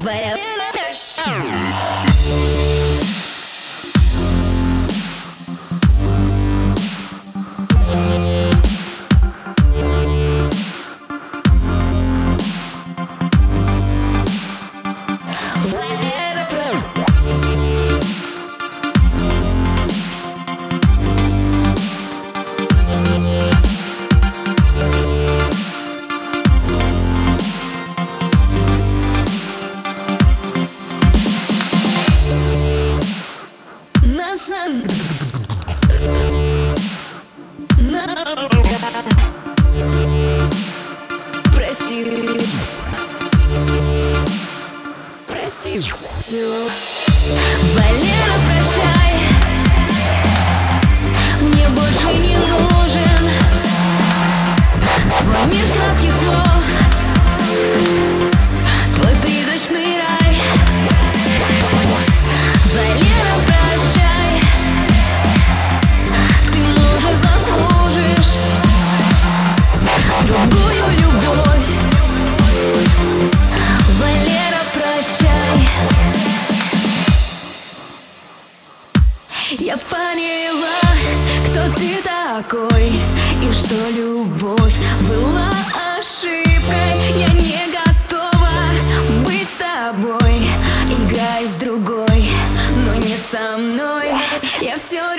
Твоя Валера, прощай ты такой И что любовь была ошибкой. Я не готова быть с тобой Играй с другой, но не со мной. Я все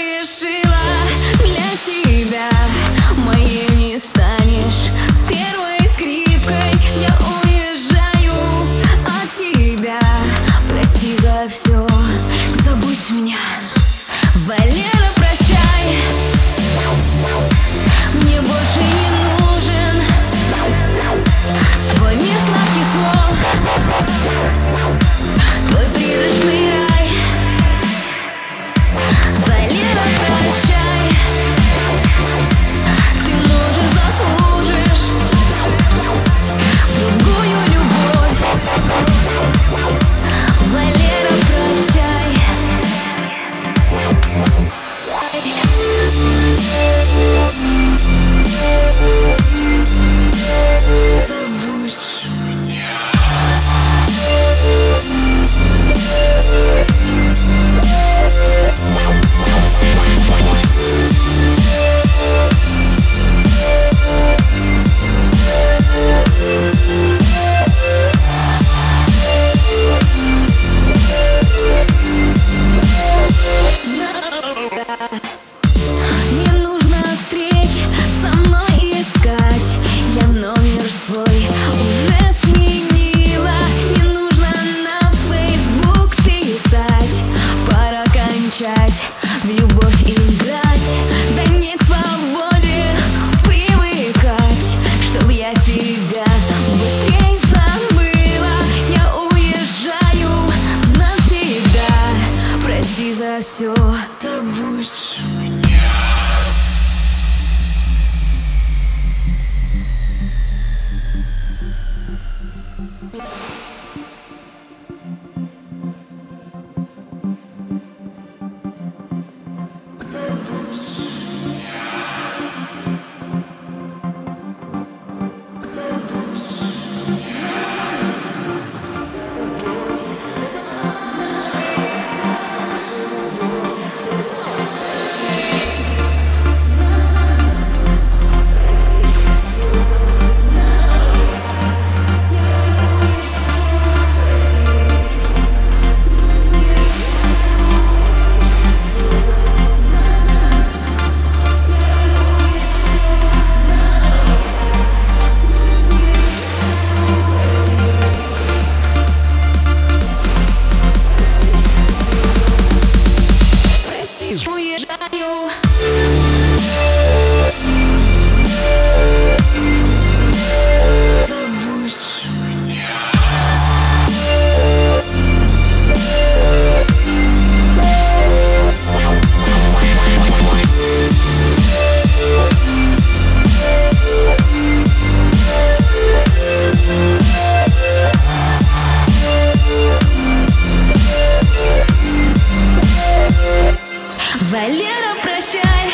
Валера, прощай.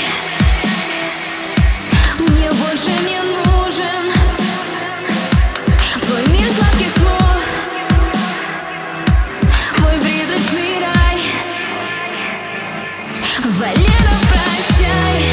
Мне больше не нужен Твой мир сладких слов Твой призрачный рай. Валера, прощай.